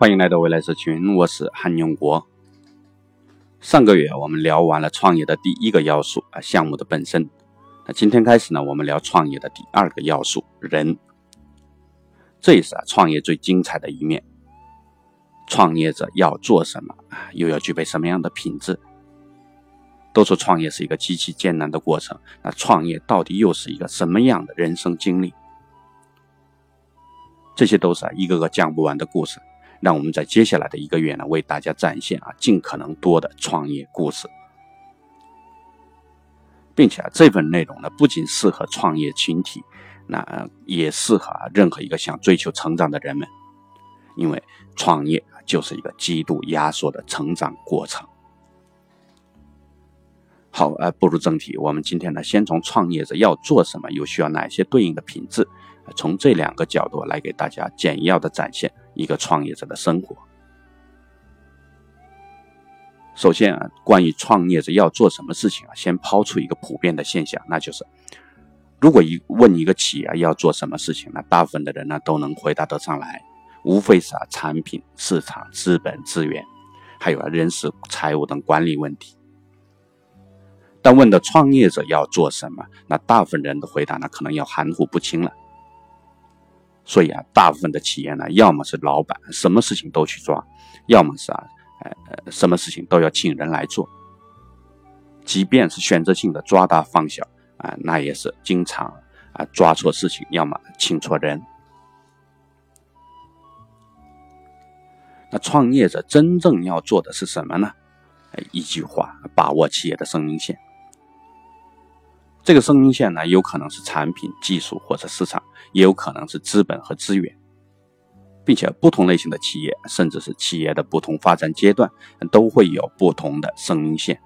欢迎来到未来社群，我是韩永国。上个月我们聊完了创业的第一个要素啊，项目的本身。那今天开始呢，我们聊创业的第二个要素，人。这也是啊创业最精彩的一面。创业者要做什么啊？又要具备什么样的品质？都说创业是一个极其艰难的过程，那创业到底又是一个什么样的人生经历？这些都是啊一个个讲不完的故事。让我们在接下来的一个月呢，为大家展现啊尽可能多的创业故事，并且啊这份内容呢不仅适合创业群体，那也适合啊任何一个想追求成长的人们，因为创业就是一个极度压缩的成长过程。好，呃，步入正题，我们今天呢先从创业者要做什么，又需要哪些对应的品质，从这两个角度来给大家简要的展现。一个创业者的生活。首先啊，关于创业者要做什么事情啊，先抛出一个普遍的现象，那就是，如果一问一个企业要做什么事情，那大部分的人呢都能回答得上来，无非是啊产品、市场、资本、资源，还有啊人事、财务等管理问题。但问的创业者要做什么，那大部分人的回答呢可能要含糊不清了。所以啊，大部分的企业呢，要么是老板什么事情都去抓，要么是啊，呃，什么事情都要请人来做。即便是选择性的抓大放小啊，那也是经常啊抓错事情，要么请错人。那创业者真正要做的是什么呢？一句话，把握企业的生命线。这个生命线呢，有可能是产品、技术或者市场，也有可能是资本和资源，并且不同类型的企业，甚至是企业的不同发展阶段，都会有不同的生命线。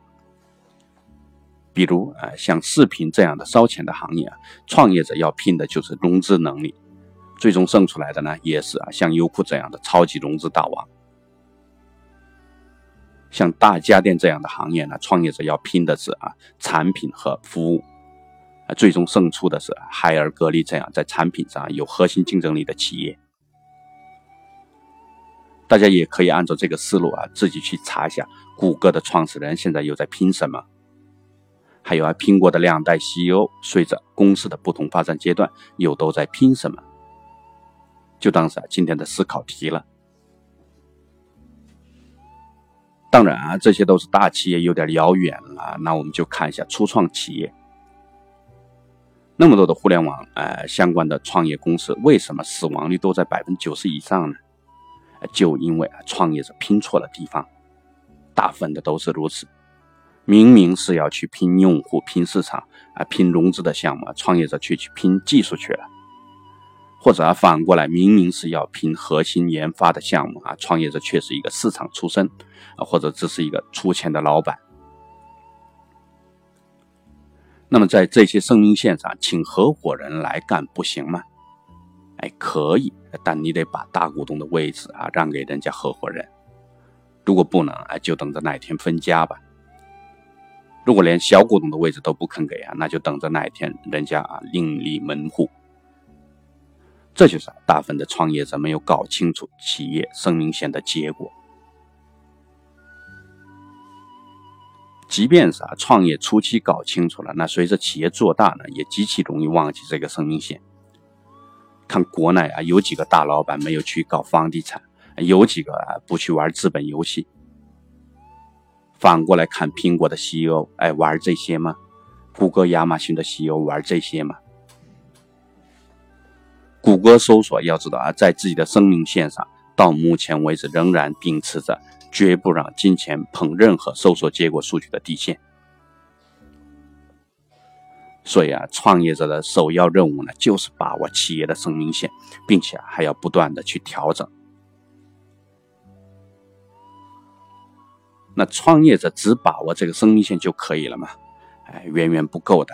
比如啊，像视频这样的烧钱的行业啊，创业者要拼的就是融资能力，最终胜出来的呢，也是啊，像优酷这样的超级融资大王。像大家电这样的行业呢，创业者要拼的是啊，产品和服务。最终胜出的是海尔、格力这样在产品上有核心竞争力的企业。大家也可以按照这个思路啊，自己去查一下谷歌的创始人现在又在拼什么，还有啊，苹果的两代 CEO 随着公司的不同发展阶段又都在拼什么，就当是今天的思考题了。当然啊，这些都是大企业有点遥远了，那我们就看一下初创企业。那么多的互联网呃相关的创业公司，为什么死亡率都在百分之九十以上呢？就因为啊创业者拼错了地方，大部分的都是如此。明明是要去拼用户、拼市场啊、拼融资的项目，创业者却去拼技术去了；或者啊反过来，明明是要拼核心研发的项目啊，创业者却是一个市场出身啊，或者只是一个出钱的老板。那么在这些生命线上，请合伙人来干不行吗？哎，可以，但你得把大股东的位置啊让给人家合伙人。如果不能，哎，就等着哪天分家吧。如果连小股东的位置都不肯给啊，那就等着哪一天人家啊另立门户。这就是大部分的创业者没有搞清楚企业生命线的结果。即便是啊，创业初期搞清楚了，那随着企业做大呢，也极其容易忘记这个生命线。看国内啊，有几个大老板没有去搞房地产，有几个啊不去玩资本游戏。反过来看苹果的 CEO，哎，玩这些吗？谷歌、亚马逊的 CEO 玩这些吗？谷歌搜索要知道啊，在自己的生命线上，到目前为止仍然秉持着。绝不让金钱碰任何搜索结果数据的底线。所以啊，创业者的首要任务呢，就是把握企业的生命线，并且还要不断的去调整。那创业者只把握这个生命线就可以了吗？哎，远远不够的。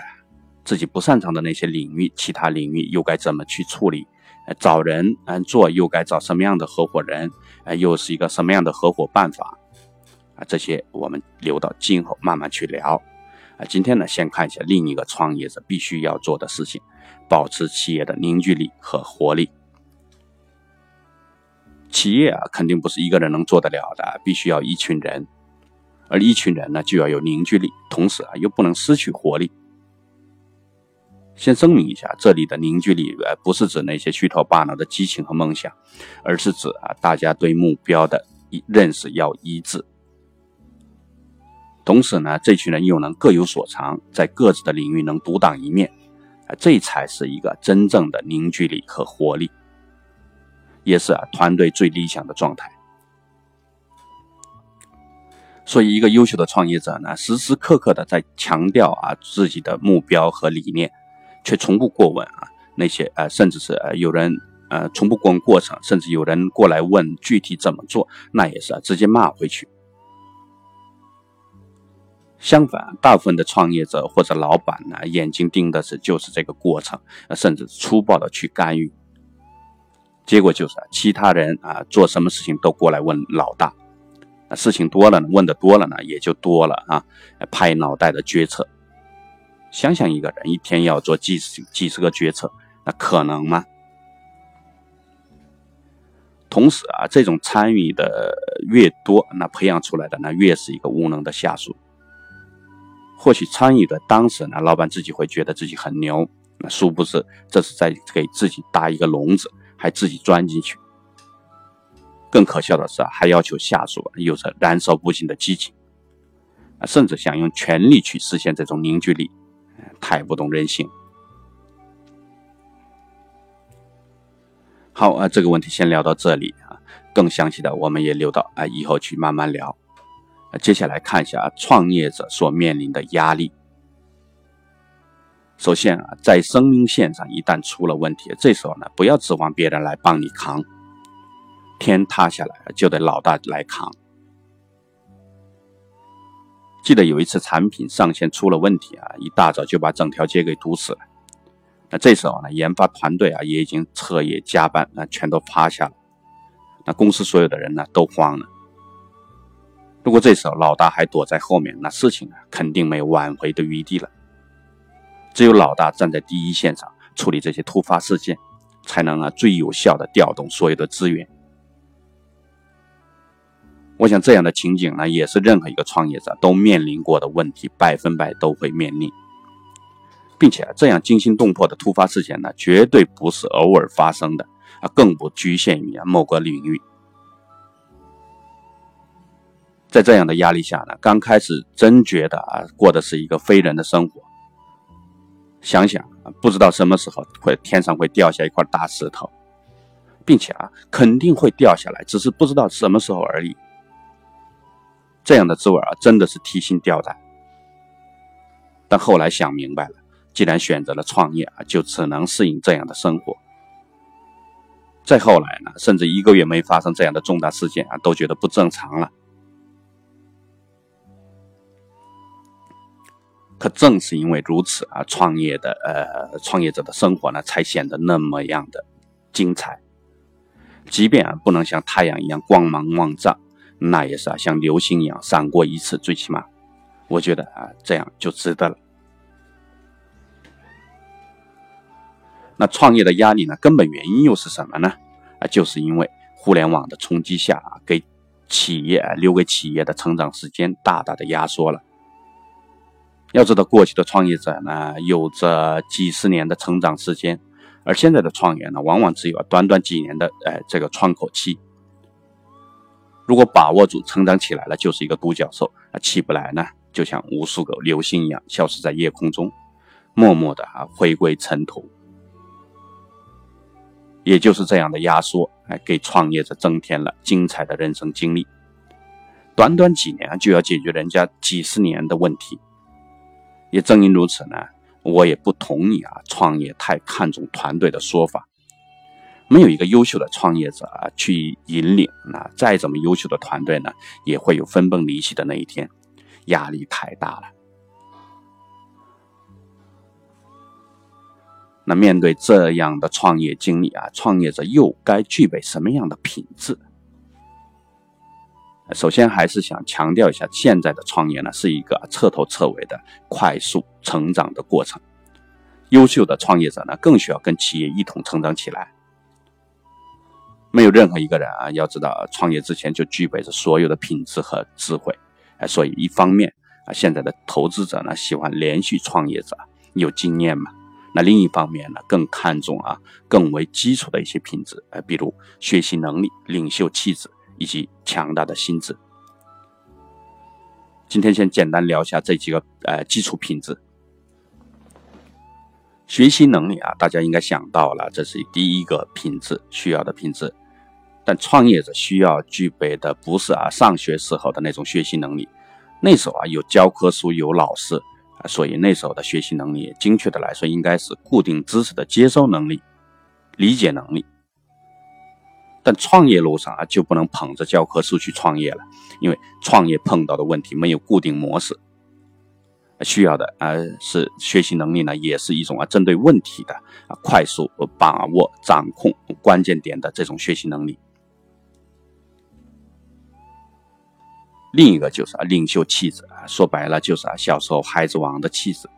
自己不擅长的那些领域，其他领域又该怎么去处理？呃找人嗯做又该找什么样的合伙人？呃，又是一个什么样的合伙办法？啊，这些我们留到今后慢慢去聊。啊，今天呢，先看一下另一个创业者必须要做的事情：保持企业的凝聚力和活力。企业啊，肯定不是一个人能做得了的，必须要一群人，而一群人呢，就要有凝聚力，同时啊，又不能失去活力。先声明一下，这里的凝聚力呃，不是指那些虚头巴脑的激情和梦想，而是指啊，大家对目标的一认识要一致。同时呢，这群人又能各有所长，在各自的领域能独当一面，啊，这才是一个真正的凝聚力和活力。也是啊，团队最理想的状态。所以，一个优秀的创业者呢，时时刻刻的在强调啊自己的目标和理念，却从不过问啊那些呃，甚至是呃有人呃从不过问过程，甚至有人过来问具体怎么做，那也是啊直接骂回去。相反，大部分的创业者或者老板呢，眼睛盯的是就是这个过程，甚至粗暴的去干预。结果就是，其他人啊做什么事情都过来问老大，事情多了，问的多了呢，也就多了啊，拍脑袋的决策。想想一个人一天要做几十几十个决策，那可能吗？同时啊，这种参与的越多，那培养出来的那越是一个无能的下属。或许参与的当时呢，老板自己会觉得自己很牛，那殊不知这是在给自己搭一个笼子。还自己钻进去，更可笑的是啊，还要求下属有着燃烧不尽的激情，啊，甚至想用权力去实现这种凝聚力，太不懂人性。好啊，这个问题先聊到这里啊，更详细的我们也留到啊以后去慢慢聊。啊接下来看一下啊创业者所面临的压力。首先啊，在生命线上一旦出了问题，这时候呢，不要指望别人来帮你扛，天塌下来就得老大来扛。记得有一次产品上线出了问题啊，一大早就把整条街给堵死了。那这时候呢，研发团队啊也已经彻夜加班，那全都趴下了。那公司所有的人呢都慌了。如果这时候老大还躲在后面，那事情啊肯定没有挽回的余地了。只有老大站在第一线上处理这些突发事件，才能啊最有效的调动所有的资源。我想这样的情景呢，也是任何一个创业者都面临过的问题，百分百都会面临，并且这样惊心动魄的突发事件呢，绝对不是偶尔发生的啊，更不局限于啊某个领域。在这样的压力下呢，刚开始真觉得啊过的是一个非人的生活。想想啊，不知道什么时候会天上会掉下一块大石头，并且啊，肯定会掉下来，只是不知道什么时候而已。这样的滋味啊，真的是提心吊胆。但后来想明白了，既然选择了创业啊，就只能适应这样的生活。再后来呢，甚至一个月没发生这样的重大事件啊，都觉得不正常了。可正是因为如此啊，创业的呃创业者的生活呢，才显得那么样的精彩。即便啊不能像太阳一样光芒万丈，那也是啊像流星一样闪过一次，最起码，我觉得啊这样就值得了。那创业的压力呢，根本原因又是什么呢？啊，就是因为互联网的冲击下啊，给企业留给企业的成长时间大大的压缩了。要知道，过去的创业者呢，有着几十年的成长时间，而现在的创业呢，往往只有短短几年的呃这个窗口期。如果把握住，成长起来了，就是一个独角兽；啊，起不来呢，就像无数个流星一样，消失在夜空中，默默的啊回归尘土。也就是这样的压缩，哎，给创业者增添了精彩的人生经历。短短几年就要解决人家几十年的问题。也正因如此呢，我也不同意啊，创业太看重团队的说法。没有一个优秀的创业者啊去引领，那再怎么优秀的团队呢，也会有分崩离析的那一天，压力太大了。那面对这样的创业经历啊，创业者又该具备什么样的品质？首先还是想强调一下，现在的创业呢是一个彻头彻尾的快速成长的过程。优秀的创业者呢更需要跟企业一同成长起来。没有任何一个人啊，要知道创业之前就具备着所有的品质和智慧，哎，所以一方面啊，现在的投资者呢喜欢连续创业者有经验嘛，那另一方面呢更看重啊更为基础的一些品质，哎，比如学习能力、领袖气质以及强大的心智。今天先简单聊一下这几个呃基础品质。学习能力啊，大家应该想到了，这是第一个品质需要的品质。但创业者需要具备的不是啊上学时候的那种学习能力，那时候啊有教科书有老师，所以那时候的学习能力，精确的来说应该是固定知识的接收能力、理解能力。但创业路上啊就不能捧着教科书去创业了，因为创业碰到的问题没有固定模式。需要的啊是学习能力呢，也是一种啊针对问题的啊快速把握掌控关键点的这种学习能力。另一个就是啊领袖气质啊，说白了就是啊小时候孩子王的气质。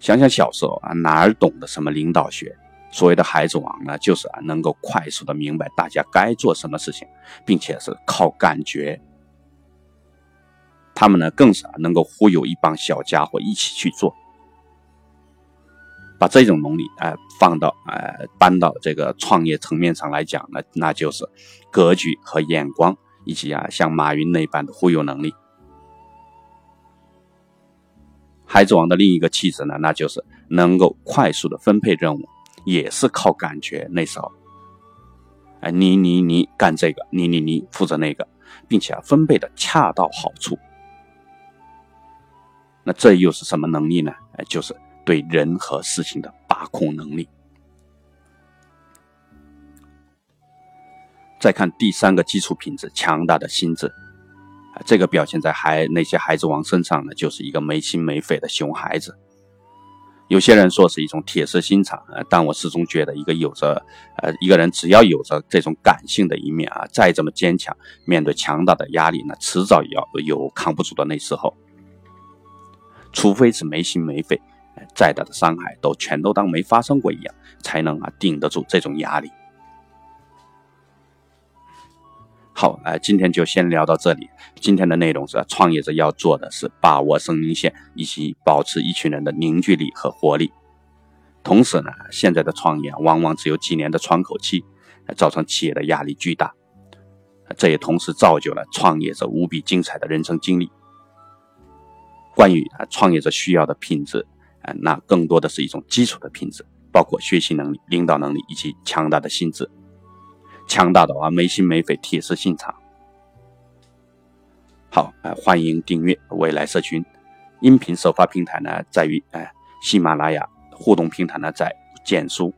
想想小时候啊哪儿懂得什么领导学？所谓的孩子王呢，就是啊能够快速的明白大家该做什么事情，并且是靠感觉。他们呢，更是能够忽悠一帮小家伙一起去做，把这种能力啊放到啊搬到这个创业层面上来讲呢，那就是格局和眼光，以及啊像马云那般的忽悠能力。孩子王的另一个气质呢，那就是能够快速的分配任务，也是靠感觉。那时候，哎，你你你干这个，你你你负责那个，并且啊分配的恰到好处。那这又是什么能力呢？哎，就是对人和事情的把控能力。再看第三个基础品质，强大的心智啊，这个表现在孩那些孩子王身上呢，就是一个没心没肺的熊孩子。有些人说是一种铁石心肠啊，但我始终觉得，一个有着呃一个人只要有着这种感性的一面啊，再怎么坚强，面对强大的压力呢，迟早也要有扛不住的那时候。除非是没心没肺，再大的伤害都全都当没发生过一样，才能啊顶得住这种压力。好，呃，今天就先聊到这里。今天的内容是，创业者要做的是把握生命线，以及保持一群人的凝聚力和活力。同时呢，现在的创业往往只有几年的窗口期，造成企业的压力巨大。这也同时造就了创业者无比精彩的人生经历。关于啊创业者需要的品质，啊，那更多的是一种基础的品质，包括学习能力、领导能力以及强大的心智。强大的啊没心没肺、铁石心肠。好，啊，欢迎订阅未来社群。音频首发平台呢在于哎喜马拉雅，互动平台呢在简书。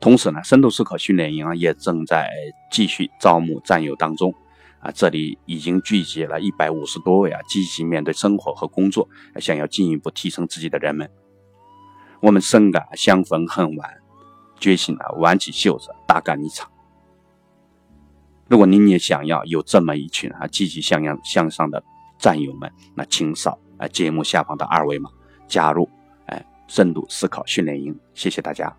同时呢，深度思考训练营啊也正在继续招募战友当中。啊，这里已经聚集了一百五十多位啊，积极面对生活和工作，想要进一步提升自己的人们。我们深感相逢恨晚，决心啊，挽起袖子大干一场。如果您也想要有这么一群啊积极向阳向上的战友们，那请扫啊节目下方的二维码，加入哎深度思考训练营。谢谢大家。